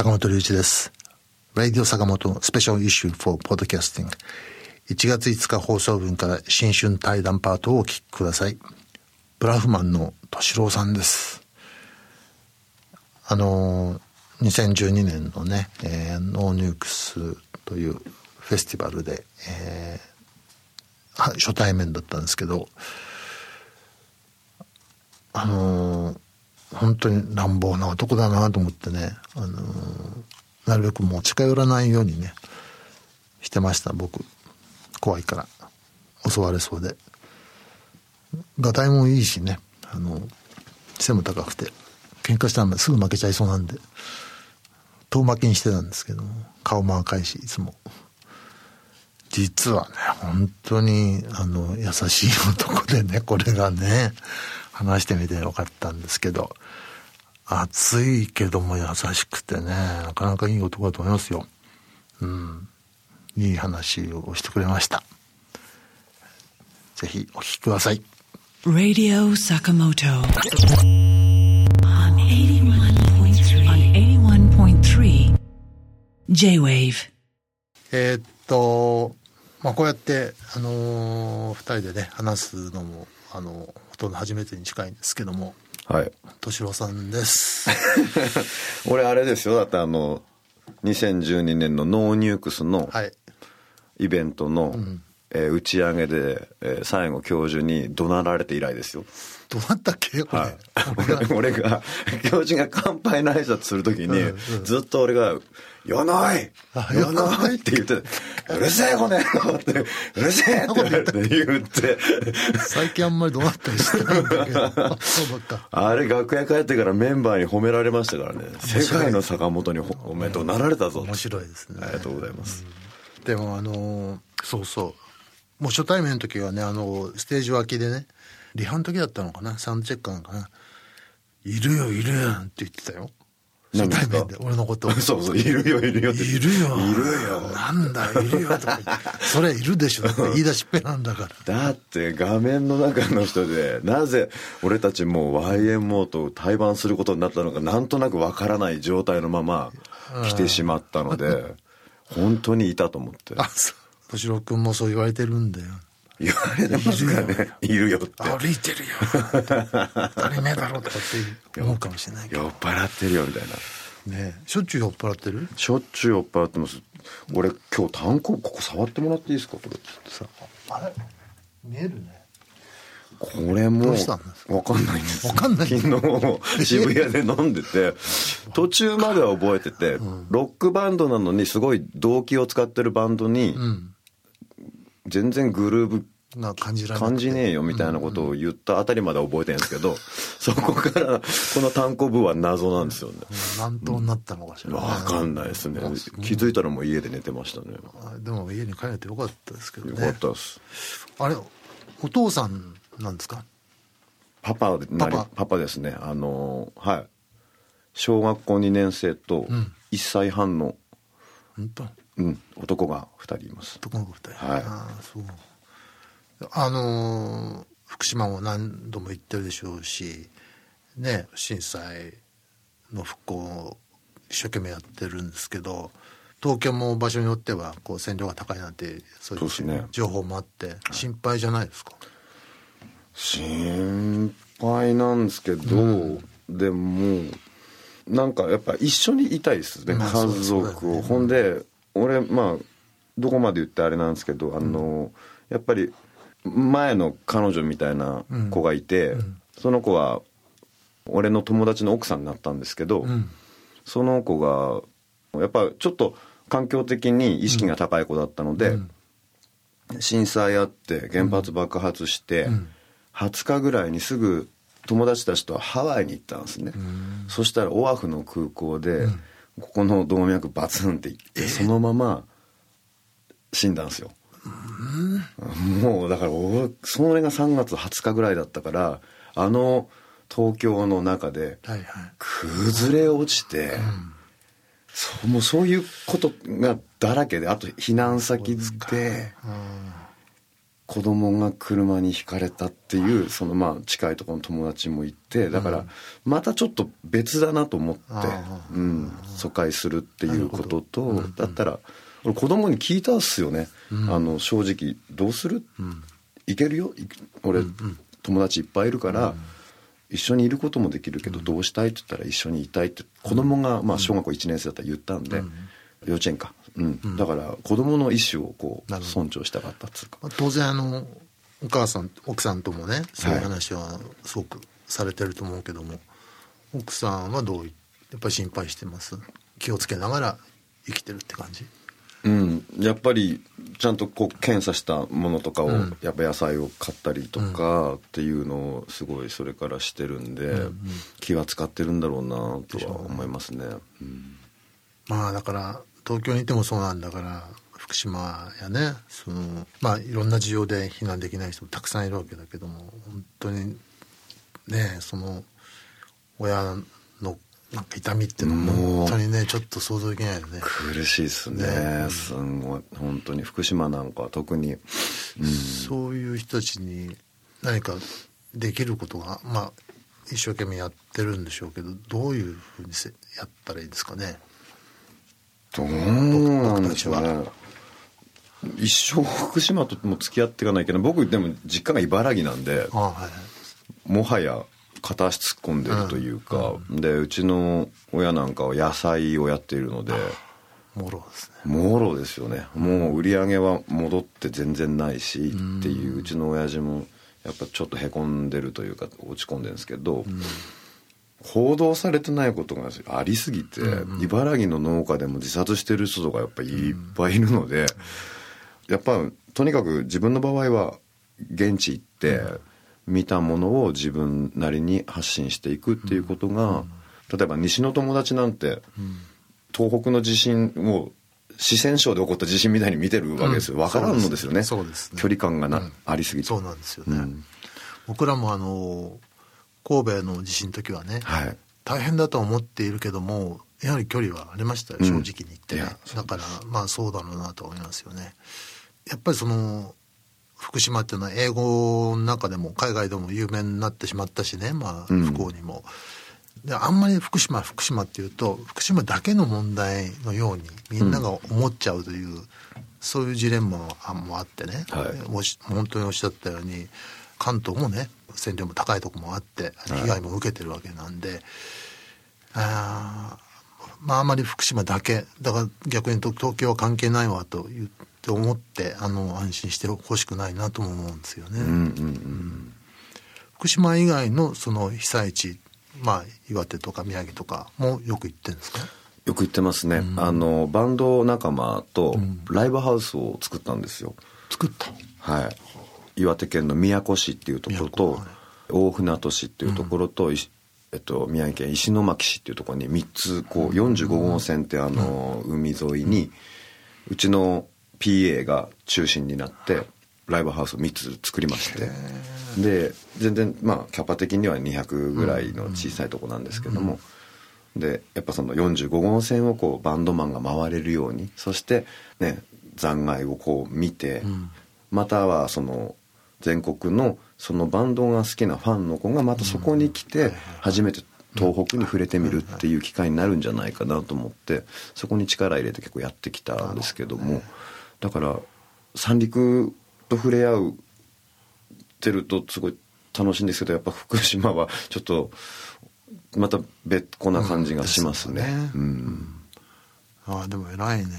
坂本龍一です。Radio 坂本スペシャルイシュー for Podcasting。1月5日放送分から新春対談パートをお聞きください。ブラフマンの敏郎さんです。あの、2012年のね、えーノーニュークスというフェスティバルで、えー初対面だったんですけど、あのー本当に乱暴な男だなと思ってね、あのーなるべくもう近寄らないようにね、してました、僕。怖いから。襲われそうで。がたいもいいしね、あの、背も高くて、喧嘩したらすぐ負けちゃいそうなんで、遠巻きにしてたんですけど、顔も赤いし、いつも。実はね、本当に、あの、優しい男でね、これがね、話してみてよかったんですけど、熱いけども優しくてね、なかなかいい男だと思いますよ。うん。いい話をしてくれました。ぜひお聞きください。Radio Sakamoto on 81.3 on 81.3 J-Wave えーっと、まあ、こうやって、あのー二人でね、話すのも、あの、ほとんど初めてに近いんですけども、はい。敏郎さんです。俺あれですよ。だってあの、2012年の No Nukes のはい。イベントの、えー打ち上げで、えー最後教授に怒鳴られて以来ですよ。どうなったっけ？これ。はい。俺 俺が、教授が乾杯の挨拶するときに、ずっと俺が、よないあよない？って言って、うるせえこの野郎って、うるせえって言って言って、最近あんまりどうなったりしてないんだけど。あ そうだった。あれ楽屋帰ってからメンバーに褒められましたからね。世界の坂本にほおめでとうなられたぞ。面白いですね。ありがとうございます。でもあのーそうそう。もう初対面の時はね、あの、ステージ脇でね、リハの時だったのかな、サウンドチェックなのかな。いるよ、いるよって言ってたよ。初対面で、俺のこと。そうそう、いるよ、いるよって。いるよ。いるよ。なんだ、いるよとか言って。それいるでしょ。言い出しっぺなんだから。だって画面の中の人で、なぜ俺たちもう YMO と対バンすることになったのか、なんとなくわからない状態のまま来てしまったので、本当にいたと思って。あ、そう。敏郎君もそう言われてるんだよ。言われてますかね。いるよって。歩いてるよ。当たり前だろうとかって思うかもしれないけど。酔っ払ってるよみたいな。ねえしょっちゅう酔っ払ってる？しょっちゅう酔っ払ってます。俺今日単行ここ触ってもらっていいですか？これ。さあれ？見えるね。これもどうしたんですわかんないんですわかんない昨日 渋谷で飲んでて途中までは覚えてて、ロックバンドなのにすごい動機を使ってるバンドに、うん。全然グルーブな感じ感じねえよみたいなことを言ったあたりまでは覚えてるんですけど、そこからこの単行部は謎なんですよね。何頭になったのかしら、ね。わかんないですね。気づいたらもう家で寝てましたね。あでも家に帰れてよかったですけどよね。かったです。あれ、お父さんなんですか？パパでなりパパパパですね。あのーはい。小学校2年生とん1歳半の、本当？うん、男が2人います。男の子二人。はい。ああ、そう。あのー福島も何度も行ってるでしょうし、ね、震災の復興を一生懸命やってるんですけど、東京も場所によってはこう線量が高いなんてそういう情報もあって心配じゃないですか、心配なんですけど、でもなんかやっぱ一緒にいたいですね、まあ家族を、ほんで俺まあどこまで言ってあれなんですけどあの、やっぱり前の彼女みたいな子がいて、その子は俺の友達の奥さんになったんですけど、ん。その子がやっぱちょっと環境的に意識が高い子だったので、震災あって原発爆発して、20日ぐらいにすぐ友達たちとハワイに行ったんですね、そしたらオアフの空港で、ここの動脈バツンっていって、そのまま？死んだんですよ、もうだからおそれが3月20日ぐらいだったからあの東京の中ではいはい。崩れ落ちて、そうもうそういうことがだらけであと避難先で子供が車にひかれたっていうそのまあ近いところの友達もいてだからまたちょっと別だなと思って、うん、疎開するっていうこととだったら俺子供に聞いたっすよね、あの正直どうする、いけるよ？い俺、友達いっぱいいるから、一緒にいることもできるけどどうしたいって言ったら一緒にいたいって子供がまあ小学校1年生だったら言ったんで、幼稚園か、うん。だから子供の意思をこう尊重したかったっつうか。まあ当然あのお母さん奥さんともねそういう話はすごくされてると思うけども、奥さんはどういやっぱり心配してます？気をつけながら生きてるって感じ？うん、やっぱりちゃんとこう検査したものとかを、うん。やっぱ野菜を買ったりとかっていうのをすごいそれからしてるんで、気は使ってるんだろうなとは思いますね。うん。まあだから東京にいてもそうなんだから福島やねそのまあいろんな事情で避難できない人もたくさんいるわけだけども本当にねその親のなんか痛みっていうのはもう本当にねちょっと想像できないよね。苦しいですねねすんごい本当に福島なんかは特に、うん、そういう人たちに何かできることがまあ一生懸命やってるんでしょうけどどういうふうにせやったらいいですかね。どうなんでしょう僕ね。一生福島とも付き合っていかないけど僕でも実家が茨城なんではいはい。もはや片足突っ込んでるというか、でうちの親なんかは野菜をやっているのでもろですね。もろですよね。もう売り上げは戻って全然ないしっていううちの親父もやっぱちょっとへこんでるというか落ち込んでるんですけど、報道されてないことがありすぎて、茨城の農家でも自殺してる人とかやっぱいっぱいいるので、やっぱとにかく自分の場合は現地行って見たものを自分なりに発信していくっていうことが、例えば西の友達なんて、東北の地震を四川省で起こった地震みたいに見てるわけですよ。分からんのですよね。そうですね。距離感がな、うん。ありすぎて。そうなんですよね。うん。僕らもあの神戸の地震の時はね、はい。大変だとは思っているけどもやはり距離はありましたよ正直に言ってね。いや、だからまあそうだろうなと思いますよね。やっぱりその福島っていうのは英語の中でも海外でも有名になってしまったしねまあうん。不幸にも、であんまり福島福島っていうと福島だけの問題のようにみんなが思っちゃうという、そういうジレンマもあってね、はい。本当におっしゃったように関東もね線量も高いとこもあって被害も受けてるわけなんで、あーまああまり福島だけだから逆に東京は関係ないわと言って思ってあの安心してほしくないなとも思うんですよね。うんうんうん。福島以外のその被災地まあ岩手とか宮城とかもよく行ってるんですか？よく言ってますね、あのバンド仲間とライブハウスを作ったんですよ、作ったはい岩手県の宮古市っていうところと、大船渡市っていうところと、いしえっと、宮城県石巻市っていうところに3つこう45号線ってあの、海沿いにうちの PA が中心になってライブハウスを3つ作りまして。で全然まあキャパ的には200ぐらいの小さいとこなんですけども、でやっぱその45号線をこうバンドマンが回れるようにそしてね残骸をこう見て、またはその全国のそのバンドが好きなファンの子がまたそこに来て初めて東北に触れてみるっていう機会になるんじゃないかなと思ってそこに力入れて結構やってきたんですけどもだから三陸と触れ合うてるとすごい楽しいんですけどやっぱ福島はちょっとまた別個な感じがしますね。うん。ああでも偉いね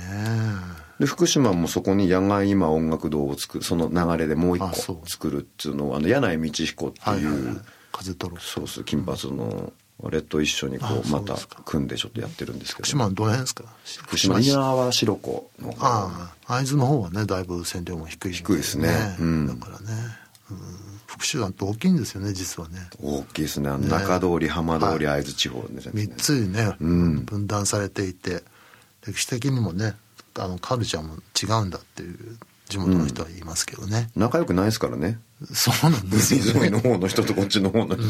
で福島もそこに野外今音楽堂を作るその流れでもう一個作るっていうのをあの柳井道彦ってはいはいはい。風取るそうそう金髪のあれと一緒にこあうまた組んでちょっとやってるんですけど。福島のどの辺ですか？福島稲川白子の方ああ会津の方はねだいぶ線量も低い、低いですね。うん。だからね、うん、福島って大きいんですよね実はね。大きいですね。あの中通り浜通り会津地方ですね。3つにね、うん。分断されていて歴史的にもねあのカルチャーも違うんだっていう地元の人は言いますけどね、仲良くないですからね。そうなんですよ、海沿いの方の人とこっちの方の人、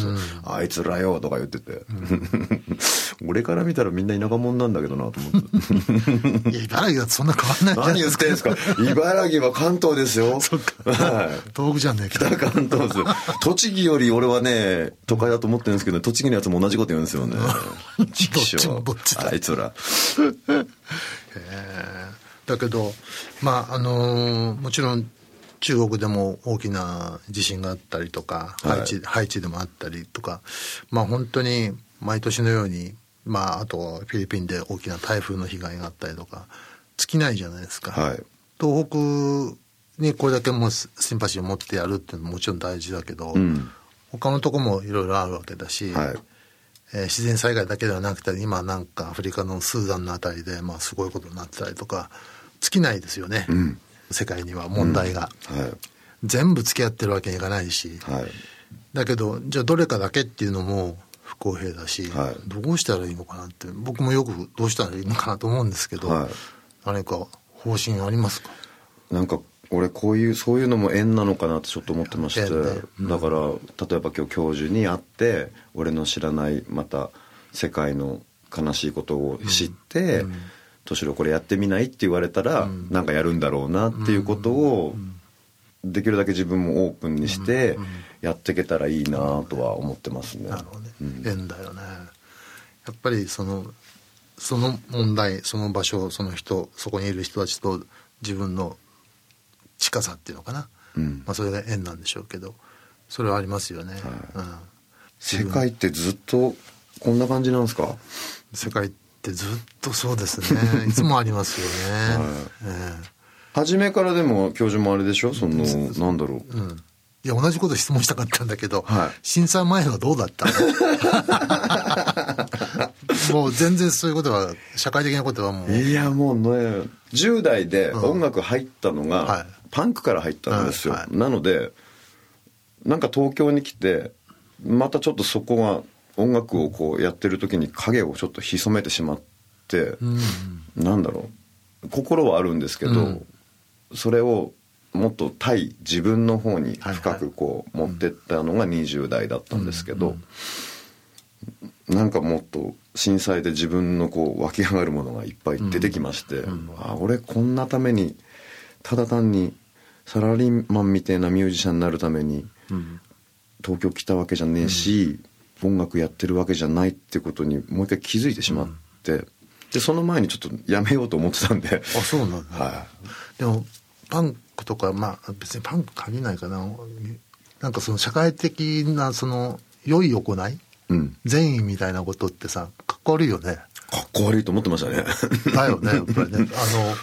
あいつらよとか言ってて、俺から見たらみんな田舎者なんだけどなと思って。いや茨城だとそんな変わんないじゃない何言ですか。ってんすか？茨城は関東ですよ。そっか。はい。東北じゃねえか北関東ですよ。栃木より俺はね都会だと思ってるんですけど栃木のやつも同じこと言うんですよね。どっちもどっちだ。あいつらだけどまああのーもちろん中国でも大きな地震があったりとか、はい。ハイチハイチでもあったりとかまあ本当に毎年のようにまああとフィリピンで大きな台風の被害があったりとか尽きないじゃないですか、はい。東北にこれだけもうシンパシーを持ってやるっていうのももちろん大事だけど、うん。他のとこもいろいろあるわけだし、はいえー自然災害だけではなくて今なんかアフリカのスーダンのあたりで、まあ、すごいことになってたりとか尽きないですよね、ん。世界には問題が、はい。全部付き合ってるわけにいかないし、はい。だけどじゃあどれかだけっていうのも不公平だし、はい。どうしたらいいのかなって僕もよくどうしたらいいのかなと思うんですけど、はい。何か方針ありますか？なんか俺こういうそういうのも縁なのかなってちょっと思ってまして、縁ねうん。だから例えば今日教授に会って俺の知らないまた世界の悲しいことを知って「敏郎これやってみない?」って言われたら、なんかやるんだろうなっていうことを、できるだけ自分もオープンにしてやっていけたらいいなとは思ってますね。なるほどね、縁だよね。やっぱりそのその問題その場所その人そこにいる人たちと自分の近さっていうのかな、うん。まあ、それが縁なんでしょうけど。それはありますよね、うん、世界ってずっとこんな感じなんですか？世界ってずっとそうですね。いつもありますよね、え初めからでも教授もあれでしょ？そのなんだろう。えうん。いや同じこと質問したかったんだけど、はい。震災前はどうだった もう全然そういうことは社会的なことはもう。いやもうね10代で音楽入ったのが、はい。パンクから入ったんですよ、はい。はい。なのでなんか東京に来てまたちょっとそこが音楽をこうやってる時に影をちょっと潜めてしまって、なんだろう。心はあるんですけど、うん。それをもっと対自分の方に深くこう持ってったのが20代だったんですけど、なんかもっと震災で自分のこう湧き上がるものがいっぱい出てきまして、あ俺こんなためにただ単にサラリーマンみたいなミュージシャンになるために東京来たわけじゃねえし、音楽やってるわけじゃないってことにもう一回気づいてしまって、でその前にちょっとやめようと思ってたんで。あそうなんだ、はでもパンクとかまあ別にパンク限らないかな。なんかその社会的なその良い行いい、うん、善意みたいなことってさかっこ悪いよね。かっこ悪いと思ってましたね。だよねやっぱりね。あの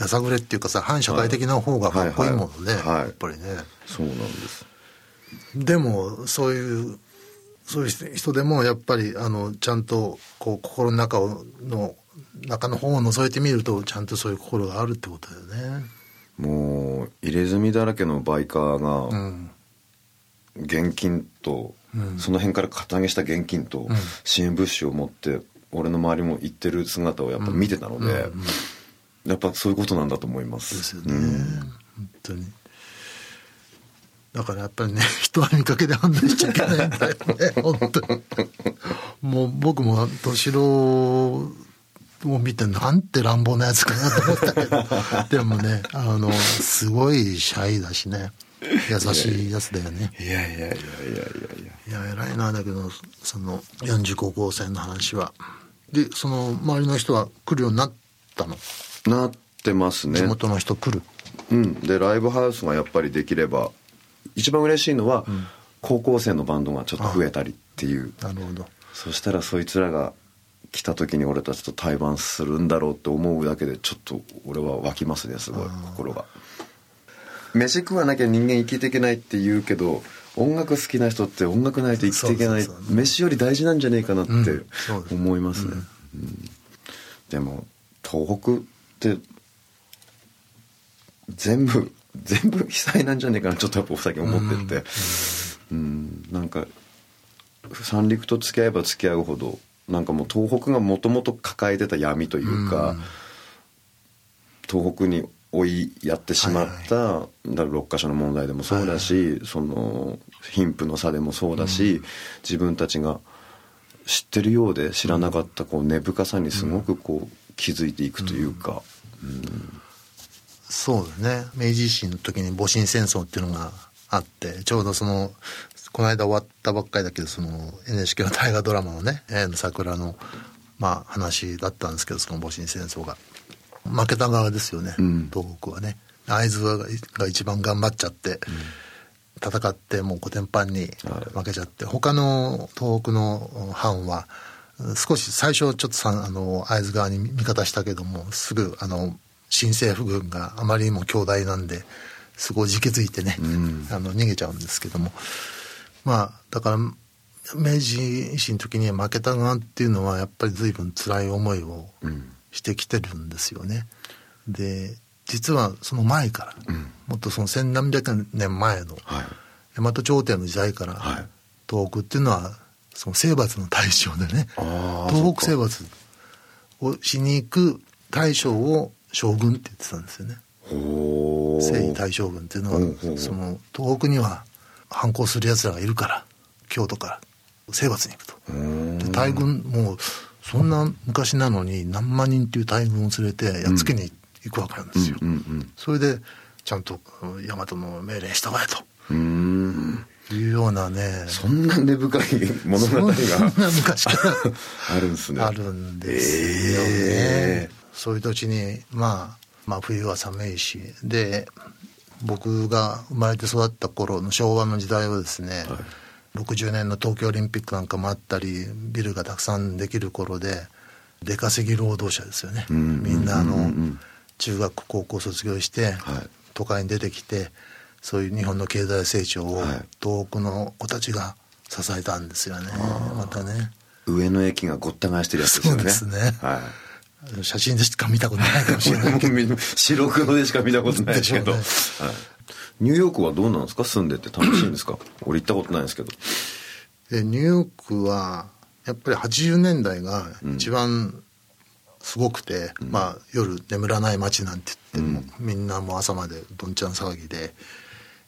やさぐれっていうかさ反社会的な方がかっこいいものね、はい。はい。はいやっぱりね。そうなんです。でもそういうそういう人でもやっぱりあのちゃんとこう心の中をの中の方を覗いてみるとちゃんとそういう心があるってことだよね。もう入れ墨だらけのバイカーうがん。現金と、うんその辺から肩上げした現金と支援物資を持って俺の周りも行ってる姿をやっぱ見てたので、やっぱそういうことなんだと思います。ですよね、本当に。だからやっぱりね 人は見かけで判断しちゃいけないんだよね。本当に。もう僕も敏郎を見てなんて乱暴なやつかなと思ったけど。でもねあのすごいシャイだしね優しいやつだよね。いやいやいやいやいや。いやいや偉いなだけどその40高校生の話は。でその周りの人は来るようになったの？なってますね。地元の人来る？うん、でライブハウスがやっぱりできれば一番嬉しいのは、高校生のバンドがちょっと増えたりっていう。なるほど。そしたらそいつらが来た時に俺たちと対バンするんだろうって思うだけでちょっと俺は湧きますねすごい心が飯食わなきゃ人間生きていけないって言うけど音楽好きな人って音楽ないと生きていけない飯より大事なんじゃねえかなって思いますね、うん。でも東北って全部全部被災なんじゃねえかなちょっとやっぱ最近思ってて。うんなんか三陸と付き合えば付き合うほどなんかもう東北がもともと抱えてた闇というか、東北に追いやってしまった、だから6か所の問題でもそうだし、その貧富の差でもそうだし、自分たちが知ってるようで知らなかったこう根深さにすごくこう気づいていくというか、そうだね。明治維新の時に戊辰戦争っていうのがあってちょうどそのこの間終わったばっかりだけどその NHK の大河ドラマのね「永遠の桜の」まあ話だったんですけどその戊辰戦争が負けた側ですよね、ん。東北はね。会津がが一番頑張っちゃって、戦ってもうコテンパンに負けちゃって、他の東北の藩は少し最初ちょっとさあの会津側に味方したけどもすぐあの新政府軍があまりにも強大なんですごいじけついてね、あの逃げちゃうんですけども。まあだから明治維新の時に負けた側っていうのはやっぱり随分辛い思いをしてきてるんですよね。で実はその前から、もっとその千何百年前のはい。大和朝廷の時代から、はい。東北っていうのはその征伐の対象でね東北征伐をしに行く大将を将軍って言ってたんですよね。征夷大将軍っていうのはその東北には反抗する奴らがいるから京都から征伐に行くと。うん。で大軍もうそんな昔なのに何万人っていう大軍を連れてやっつけに行くわけなんですよ、それでちゃんとうん大和の命令に従えうーん。というようなね。そんな根深い物語がそんな昔からあるんですね。あるんですよね、えそういう土地に、まあ、まあ冬は寒いし。で僕が生まれて育った頃の昭和の時代はですね、60年の東京オリンピックなんかもあったりビルがたくさんできる頃で出稼ぎ労働者ですよね、んみんなあの、うん中学高校卒業して、はい。都会に出てきてそういう日本の経済成長をはい。東北の子たちが支えたんですよね。またね。上野駅がごった返してるやつですよね。そうですね。はい。写真でしか見たことないかもしれない 白黒でしか見たことないですけど、でしはい、ニューヨークはどうなんですか？住んでて楽しいんですか？俺行ったことないんですけど。でニューヨークはやっぱり80年代が一番すごくて、まあ夜眠らない街なんて言っても、みんなもう朝までどんちゃん騒ぎで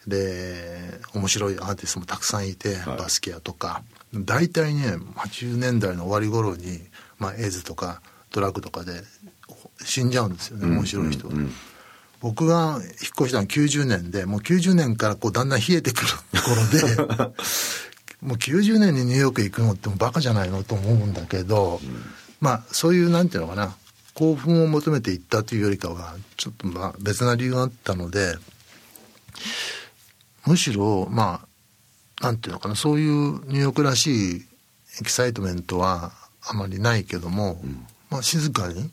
で面白いアーティストもたくさんいて、はい。バスケアとか。大体ね80年代の終わり頃に、まあ、エイズとかドラッグとかで死んじゃうんですよね面白い人は。うんうん僕が引っ越したのは90年でもう90年からこうだんだん冷えてくる 頃で もう90年にニューヨーク行くのってバカじゃないの？と思うんだけど、まあそういうなんていうのかな興奮を求めて行ったというよりかはちょっとまあ別な理由があったのでむしろまあなんていうのかなそういうニューヨークらしいエキサイトメントはあまりないけども、まあ静かに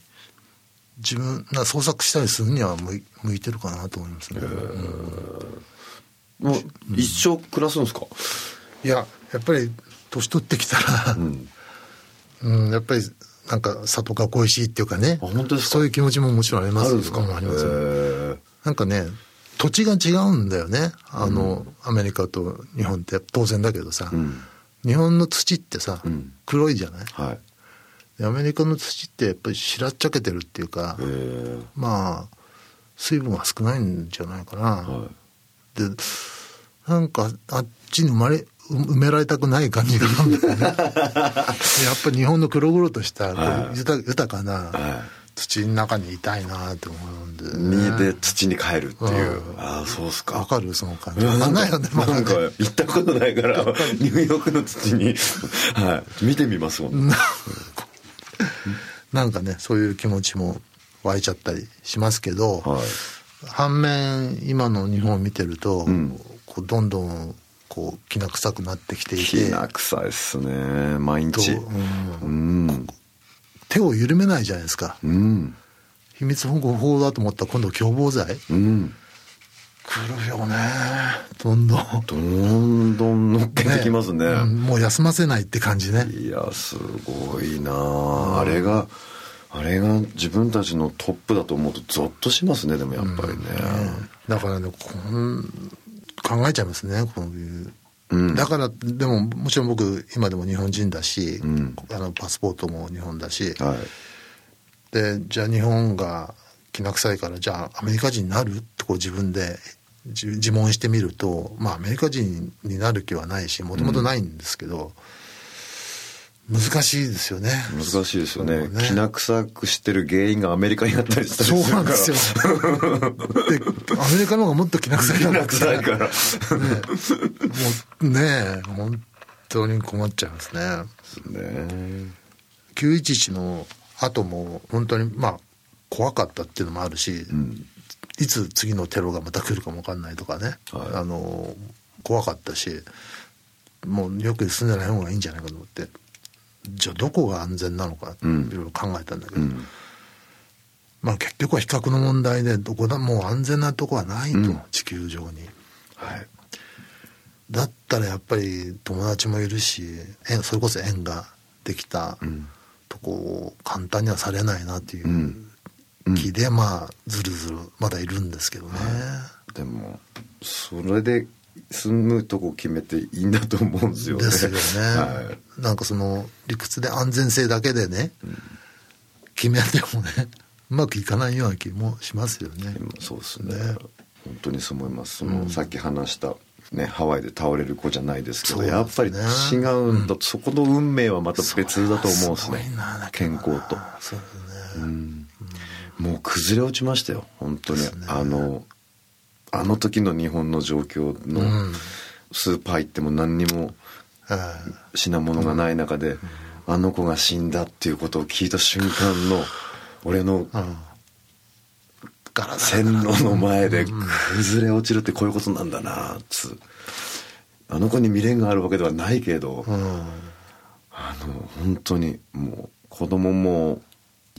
自分な創作したりするには向い向いてるかなと思いますね。もう一生暮らすんですか、いややっぱり年取ってきたら、うん。うん、やっぱりなんか里が恋しいっていうかねあ本当ですか？そういう気持ちももちろんありますああります。なんかね土地が違うんだよね。あの、アメリカと日本って当然だけどさ、うん。日本の土ってさ、うん。黒いじゃない？はい。でアメリカの土ってやっぱり白っちゃけてるっていうか、まあ水分が少ないんじゃないかな、はでなんかあっちに生まれ埋められたくない感じがんだよね。やっぱり日本の黒々としたはい。豊豊かなは土の中にいたいなって思うんで、い、にで土に帰るっていう、うん。ああそうっすか。わかる？その感じ。ないよねまだ行ったことないからニューヨークの土に、はい、見てみますもん、なんかねそういう気持ちも湧いちゃったりしますけど、はい。反面今の日本を見てると、ん。こうどんどんこうきな臭くなってきていきてな臭いっすね毎日。とうん。手を緩めないじゃないですか。うん。秘密保護法だと思ったら今度共謀罪。うん来るよね。どんどん。どんどん乗っけてきますね。うんもう休ませないって感じね。いやすごいな。ああれがあれが自分たちのトップだと思うとゾッとしますねでもやっぱりね、だからねこん考えちゃいますねこういう、うん。だからでももちろん僕今でも日本人だし、ん。あのパスポートも日本だし、はい。でじゃあ日本がきな臭いからじゃあアメリカ人になるってこう自分で自自問してみるとまあアメリカ人になる気はないしもともとないんですけど、難しいですよね。難しいですよね。そうきな臭くしてる原因がアメリカにあったりしたりそうなんですよ。でアメリカの方がもっときな臭いから臭いから。ね。もうね本当に困っちゃいますね。ね。911の後も本当にまあ怖かったっていうのもあるし、いつ次のテロがまた来るかも分かんないとかね、はい。あの怖かったしもうよく住んでない方がいいんじゃないかと思って。じゃあどこが安全なのかいん。ろいろ考えたんだけど、うん。まあ結局は比較の問題でどこだもう安全なとこはないと、うん。地球上に。はい。だったらやっぱり友達もいるし縁それこそ縁ができたん。とこを簡単にはされないなっていううん気で、まあずるずるまだいるんですけどね、でもそれで住むとこ決めていいんだと思うんですよね。ですよね、はい。なんかその理屈で安全性だけでね、決めてもねうまくいかないような気もしますよね。そうですね。ね。本当にそう思います。その、さっき話したね、ハワイで倒れる子じゃないですけどそうやっぱり違うんだ、そこの運命はまた別だと思うんですね。健康と。そうですね、もう崩れ落ちましたよ本当に、あのあの時の日本の状況の、スーパー行っても何にもはい品物がない中で、あの子が死んだっていうことを聞いた瞬間の俺の線路の前で崩れ落ちるってこういうことなんだなっつ。あの子に未練があるわけではないけど、うん。あの本当にもう子供も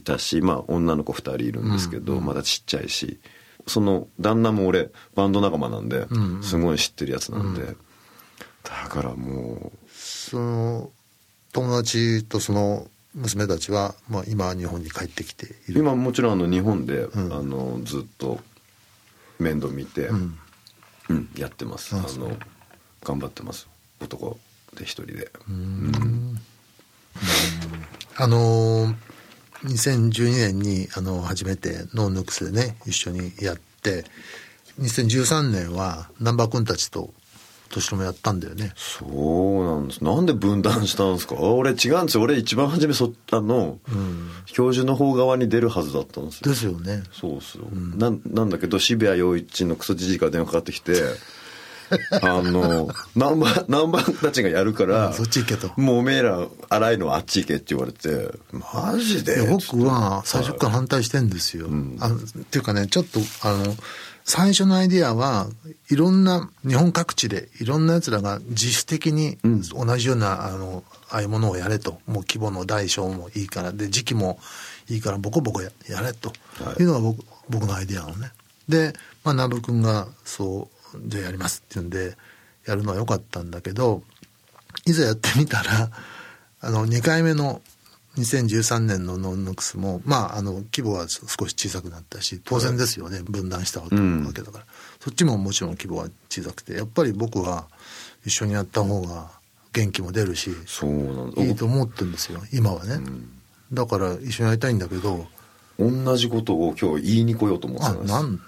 いたしまあ女の子2人いるんですけど、まだちっちゃいし。その旦那も俺バンド仲間なんで、すごい知ってるやつなんで、だからもその友達とその娘たちは、まあ、今は日本に帰ってきていうる。今もちろんあの日本で、あのずっと面倒見て、うん。やってます。あの頑張ってます。男で一人で、あのー2012年にあの初めてノーヌックスでね一緒にやって2013年は南波君たちと年ともやったんだよね。そうなんです。なんで分断したんですか？俺違うんですよ。俺一番初めそあの、教授の方側に出るはずだったんですよ。ですよね。そうっすよ、なんなんだけ？ど渋谷陽一のクソじじいから電話かかってきてあの南波南波たちがやるから、うんそっち行けと。もうおめえら荒いのはあっち行けって言われてマジで？僕は最初から反対してんですよ。あのっていうかねちょっとあの最初のアイディアはいろんな日本各地でいろんなやつらが自主的に同じような、あのああいうものをやれと。もう規模の大小もいいから。で時期もいいからボコボコややれと。い。うのが僕,、僕のアイディアなのね。で、まあ、南部君がそうじゃあやりますっていうんでやるのは良かったんだけどいざやってみたら あの2回目の2013年のノンノックスもまああの規模は少し小さくなったし当然ですよね、分断したわけ,、だから。そっちももちろん規模は小さくてやっぱり僕は一緒にやった方が元気も出るしそうなんだ。いいと思ってるんですよ。今はね、だから一緒にやりたいんだけど同じことを今日言いに来ようと思ってあたんです。なんだ、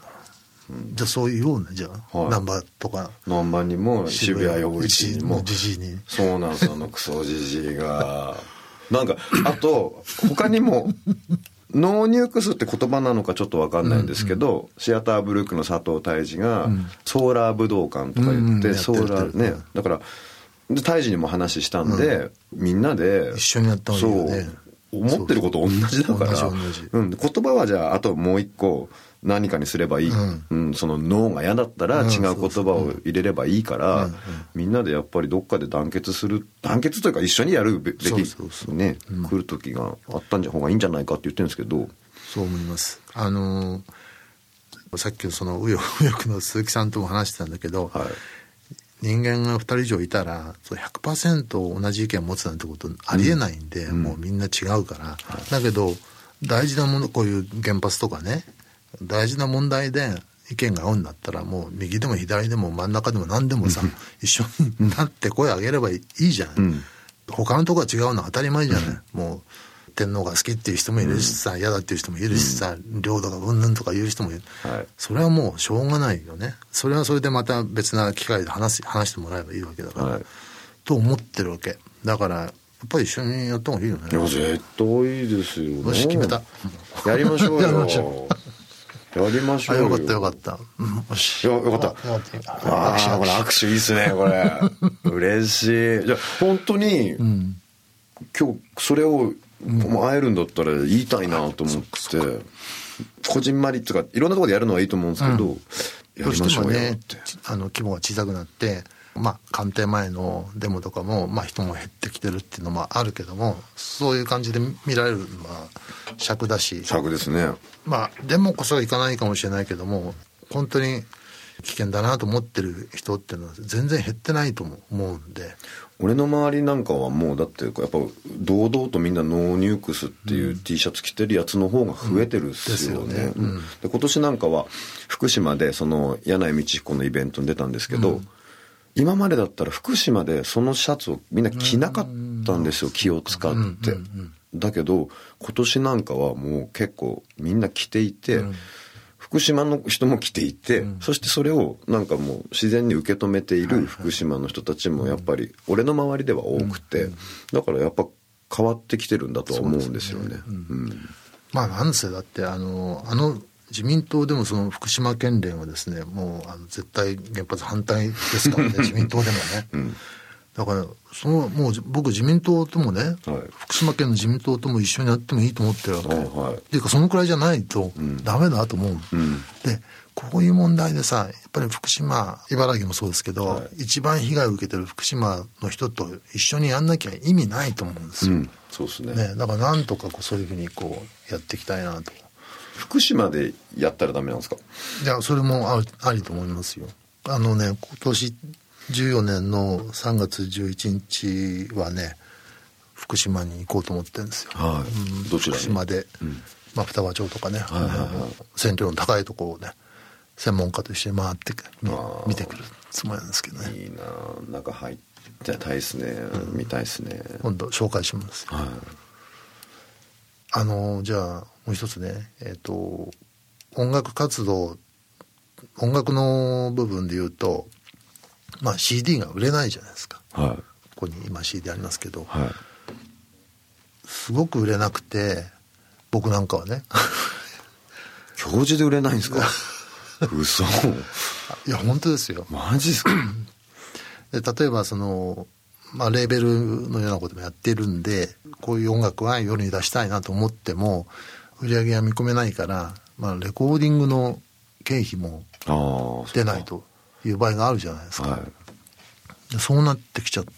じゃあそう言おうねじゃあ、はい。ナンバーとか。南蛮にも渋谷陽一にも。のじじいに。そうなんですよあのクソじじいが。なんかあと他にも No Nukes って言葉なのかちょっと分かんないんですけど、シアターブルックの佐藤タイジが、ソーラー武道館とか言って、うんうんソーラーね。だからでタイジにも話したんで、みんなで一緒にやった方がいいよね。そう思ってること同じだから。うん、で言葉はじゃああともう一個何かにすればいい、うん。その脳が嫌だったらうん。違う言葉を入れればいいから、みんなでやっぱりどっかで団結する団結というか一緒にやるべべきそうそうそう。ね、来る時があったんじゃ方がいいんじゃないかって言ってるんですけど。そう思います。あのーさっきのその右翼右翼の鈴木さんとも話してたんだけど、はい人間が2人以上いたらそう100%同じ意見を持つなんてことありえないんで、もうみんな違うから、だけど大事なものこういう原発とかね大事な問題で意見が合うんだったらもう右でも左でも真ん中でも何でもさ一緒になって声上げればいいじゃん、他のとこは違うのは当たり前じゃない、もう天皇が好きっていう人もいるしさ、嫌だっていう人もいるしさ、領土がうんぬんとか言う人もいる、はい。それはもうしょうがないよね。それはそれでまた別な機会で話す話してもらえばいいわけだから、はい。と思ってるわけ。だからやっぱり一緒にやった方がいいよね。いや絶対いいですよよし決めた。やりましょうよ。やりましょやりましょうよ。かったよかった、うん、よし。よかった。あもういいああこれ握手いいっすねこれ。嬉しい。じゃあ本当に、今日それを会えるんだったら言いたいなと思って、こじんまりっていうかいろんなところでやるのはいいと思うんですけど、うしりましてょうよっもねて、あの規模が小さくなって、まあ、官邸前のデモとかも、まあ、人も減ってきてるっていうのもあるけども、そういう感じで見られるのは癪だし、癪ですね。まあ、デモこそ行かないかもしれないけども、本当に危険だなと思ってる人っていうのは全然減ってないと思うんで、俺の周りなんかはもうだってやっぱ堂々とみんな No Nukes っていう T シャツ着てるやつの方が増えてるっすよね。うんですよね。うん。で今年なんかは福島でその柳井道彦のイベントに出たんですけど、今までだったら福島でそのシャツをみんな着なかったんですよ、気を使って。だけど今年なんかはもう結構みんな着ていて、福島の人も来ていて、そしてそれをなんかもう自然に受け止めている福島の人たちもやっぱり俺の周りでは多くて、だからやっぱ変わってきてるんだとは思うんですよね。うん。まあなんせだってあのあの自民党でもその福島県連はですねもうあの絶対原発反対ですからね 自民党でもね、だからそのもう僕自民党ともね、はい。福島県の自民党とも一緒にやってもいいと思ってるわけ、あはい。っていうかそのくらいじゃないとダメだと思う、でこういう問題でさやっぱり福島茨城もそうですけど、はい。一番被害を受けてる福島の人と一緒にやんなきゃ意味ないと思うんですよ、うん、そうですね。ね、だからなんとかこうそういうふうにこうやっていきたいなと。福島でやったらダメなんですか？いやそれもあるありと思いますよ。あのね今年14年の3月11日はね福島に行こうと思ってるんですよ、はい。どちらに？福島で、まあ、双葉町とかね、いはいはい。あの線量の高いところをね専門家と一緒に回って見てくるつもりなんですけどね。いいなあ中入ってたいですね、見たいですね。今度紹介します。よはい。あのじゃあもう一つね。えっ、と音楽活動音楽の部分で言うとまあ CD が売れないじゃないですか。はい。ここに今 CD ありますけど。はい。すごく売れなくて僕なんかはね。教授で売れないんですか？嘘。いや本当ですよ。マジっすか？で例えばその、まあ、レーベルのようなこともやってるんでこういう音楽は世に出したいなと思っても売り上げが見込めないから、まあ、レコーディングの経費も出ないという場合があるじゃないですか、はい。でそうなってきちゃって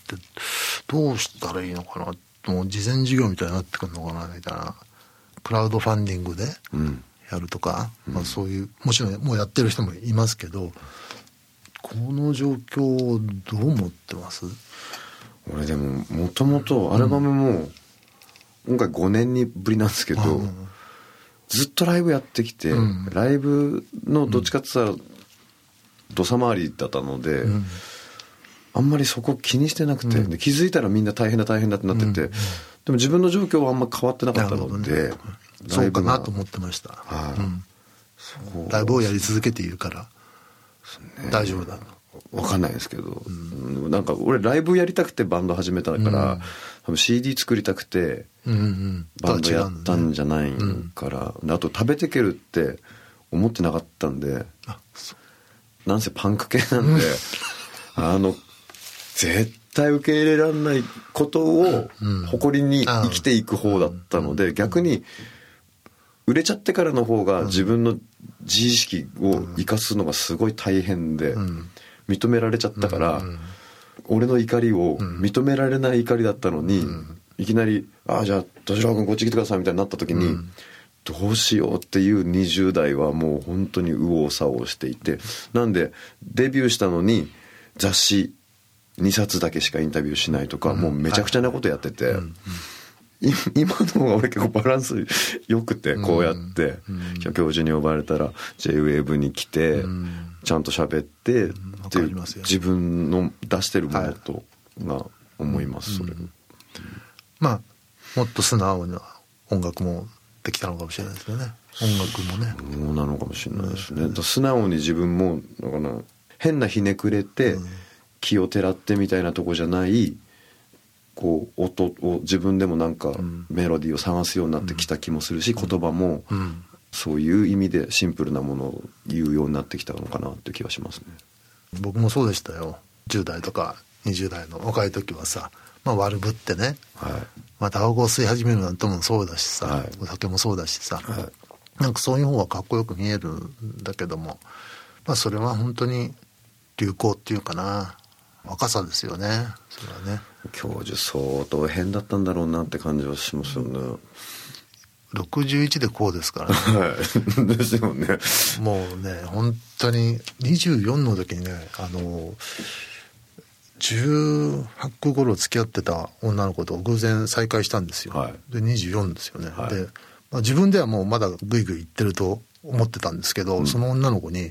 どうしたらいいのかなもう事前事業みたいになってくるのかなみたいな。クラウドファンディングでうん。やるとか、まあ、そういうもちろんもうやってる人もいますけどこの状況をどう思ってます？俺でももともとアルバムも今回5年にぶりなんですけど、うん。ずっとライブやってきて、うん。ライブのどっちかって言ったら土佐回りだったので、うん。あんまりそこ気にしてなくて、で気づいたらみんな大変だ大変だってなってて、でも自分の状況はあんま変わってなかったのなで、そうかなと思思ってました、はい。ライブをやり続けているから大丈夫だと。わかんないですけど、うん。なんか俺ライブやりたくてバンド始めたから、多分 CD 作りたくてうんうんバンドやったんじゃないから、であと食べてけるって思ってなかったんであそうなんせパンク系なんで、あの絶対受け入れられないことを誇りに生きていく方だったので、逆に売れちゃってからの方が自分の自意識を生かすのがすごい大変で、認められちゃったから、俺の怒りを認められない怒りだったのに、いきなり「ああじゃあ敏郎君こっち来てください」みたいになった時に、どうしようっていう20代はもう本当に右往左往していてなんでデビューしたのに雑誌2冊だけしかインタビューしないとか、もうめちゃくちゃなことやってて、い。今の方が俺結構バランス良くてこうやって、教授に呼ばれたら JWAVE に来て、ちゃんと喋ってわっていう自分の出してるものとが思います、それ。まあもっと素直な音楽もできたのかもしれないですよね。音楽もね。そうなのかもしれないですね、素直に自分もだから変なひねくれて気をてらってみたいなとこじゃないこう音を自分でもなんかメロディーを探すようになってきた気もするし、言葉もうん。そういう意味でシンプルなものを言うようになってきたのかなっていう気がしますね。僕もそうでしたよ。10代とか20代の若い時はさまあ悪ぶってね。はい。まあタバコを吸い始めるなんてもそうだしさ、はい。お酒もそうだしさ、はなんかそういう方がかっこよく見えるんだけども。まあそれは本当に流行っていうかな。若さですよね。それはね。教授相当変だったんだろうなって感じはしますよね。61でこうですからね。はい。ですよね。もうね本当に24の時にねあの18区頃付き合ってた女の子と偶然再会したんですよ、はい。で24ですよね、はい。で、まあ、自分ではもうまだグイグイ言ってると思ってたんですけど、その女の子に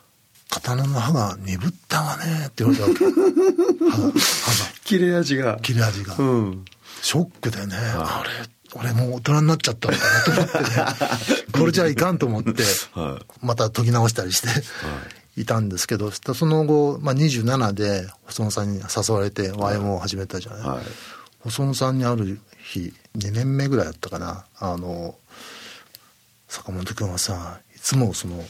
「刀の刃が鈍ったわね」って言われたわけ。刃 が切れ味が。切れ味が、うん。ショックでね、あれ俺もう大人になっちゃったのかなと思ってね。これじゃいかんと思って、はい。また研ぎ直したりして、い、たんですけどその後、まあ、27で細野さんに誘われて YMO を始めたじゃない、はい細野さんにある日2年目ぐらいだったかなあの坂本君はさいつもその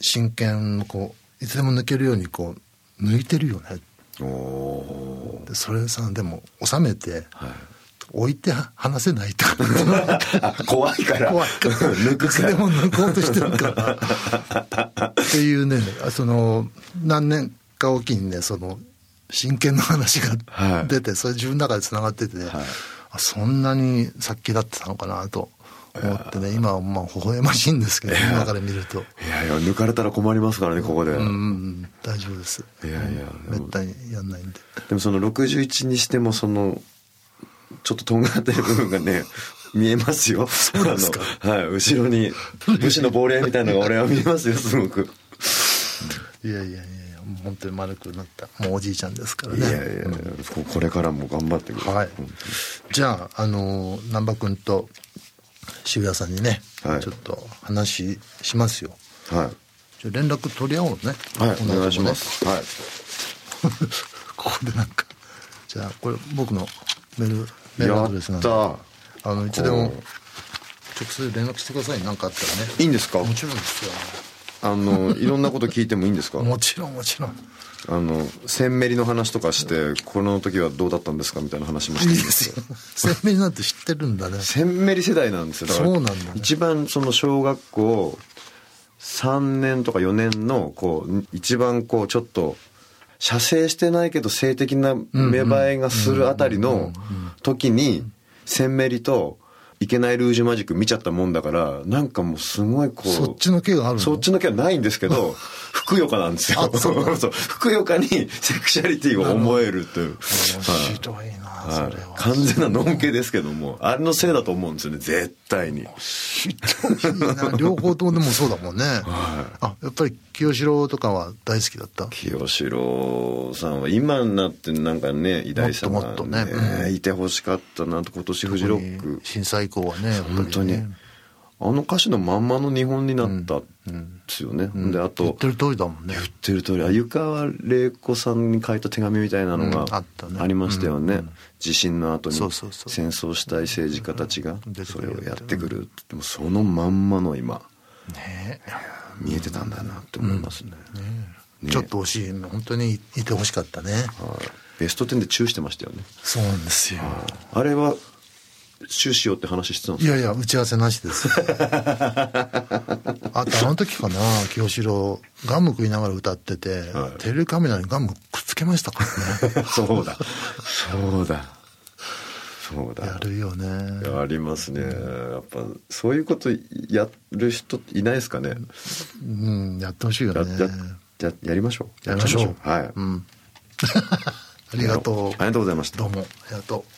真剣のこういつでも抜けるようにこう抜いてるよねおそれさでも収めて、ー。はい。置いて話せないとかあ 怖いから。怖いから。抜くでも抜こうとしてるから。っていうねその何年かおきにねその真剣な話はい。が出て、それ自分の中でつながってて、はい。あそんなに殺気だってたのかなと思ってね今はまあ微笑ましいんですけど今から見ると。いやいや、抜かれたら困りますからね、ここで。うんうん大丈夫です。いやいやめったにやんないんで。でもその61にしてもそのちょっととんがってる部分がね 見えますよ。そうですか。はい後ろに 武士の亡霊みたいなのが俺は見えますよすごく。いやいやいや本当に丸くなった。もうおじいちゃんですからね。いやいやいやここれからも頑張ってください。はい。本じゃああの難波君と渋谷さんにね、はい。ちょっと話しますよ。はい。じゃあ連絡取り合おうね。はいお願いします。はい。ここでなんかじゃあこれ僕のメールメールアドレスなんでやっあのいつでもこ直接連絡してください何かあったらね。いいんですか？もちろんですよ。あのいろんなこと聞いてもいいんですか？もちろんもちろん。あのセンメリの話とかしてこの時はどうだったんですか？みたいな話もしていいですよ。鮮明になって知ってるんだね。センメリ世代なんですよ。だからそうなんだね。一番その小学校3年とか4年のこう一番こうちょっと射精してないけど性的な芽生えがするあたりの時にセンメリといけないルージュマジック見ちゃったもんだからなんかもうすごいこうそっちの毛があるの？そっちの毛はないんですけど ふくよかなんですよ。あそう ふくよかにセクシャリティを思えるという。面白いな、そはい。完全なのんけですけどもあれのせいだと思うんですよね絶対に。両方ともでもそうだもんね、あやっぱり清志郎とかは大好きだった？清志郎さんは今になってなんかね偉大さが、もっともっとね。うん。いてほしかったなと今年フジロック。震災以降はねね本当にあの歌詞のまんまの日本になったんですよね、であと言ってる通りだもんね。言ってる通り。あ湯川玲子さんに書いた手紙みたいなのがありましたよね、地震の後に戦争したい政治家たちがそれをやってくる。でもそのまんまの今ね。見えてたんだなって思いますね,、ね。ちょっと惜しい。本当にいてほしかったね。はい。ベスト10でチューしてましたよね。そうなんですよ。あれはチューしようって話してたんでいすか？やいや打ち合わせなしです。あとあの時かな清志郎ガム食いながら歌ってて、はい。テレビカメラにガムくっつけましたからね。そうだ。そうだ。そうだ。やるよね。ありますね。やっぱそういうことやる人いないですかね？うんやってほしいよやねやややりましょう。やりましょう。はい、うん。ありがとう。ありがとうございました。どうもありがとう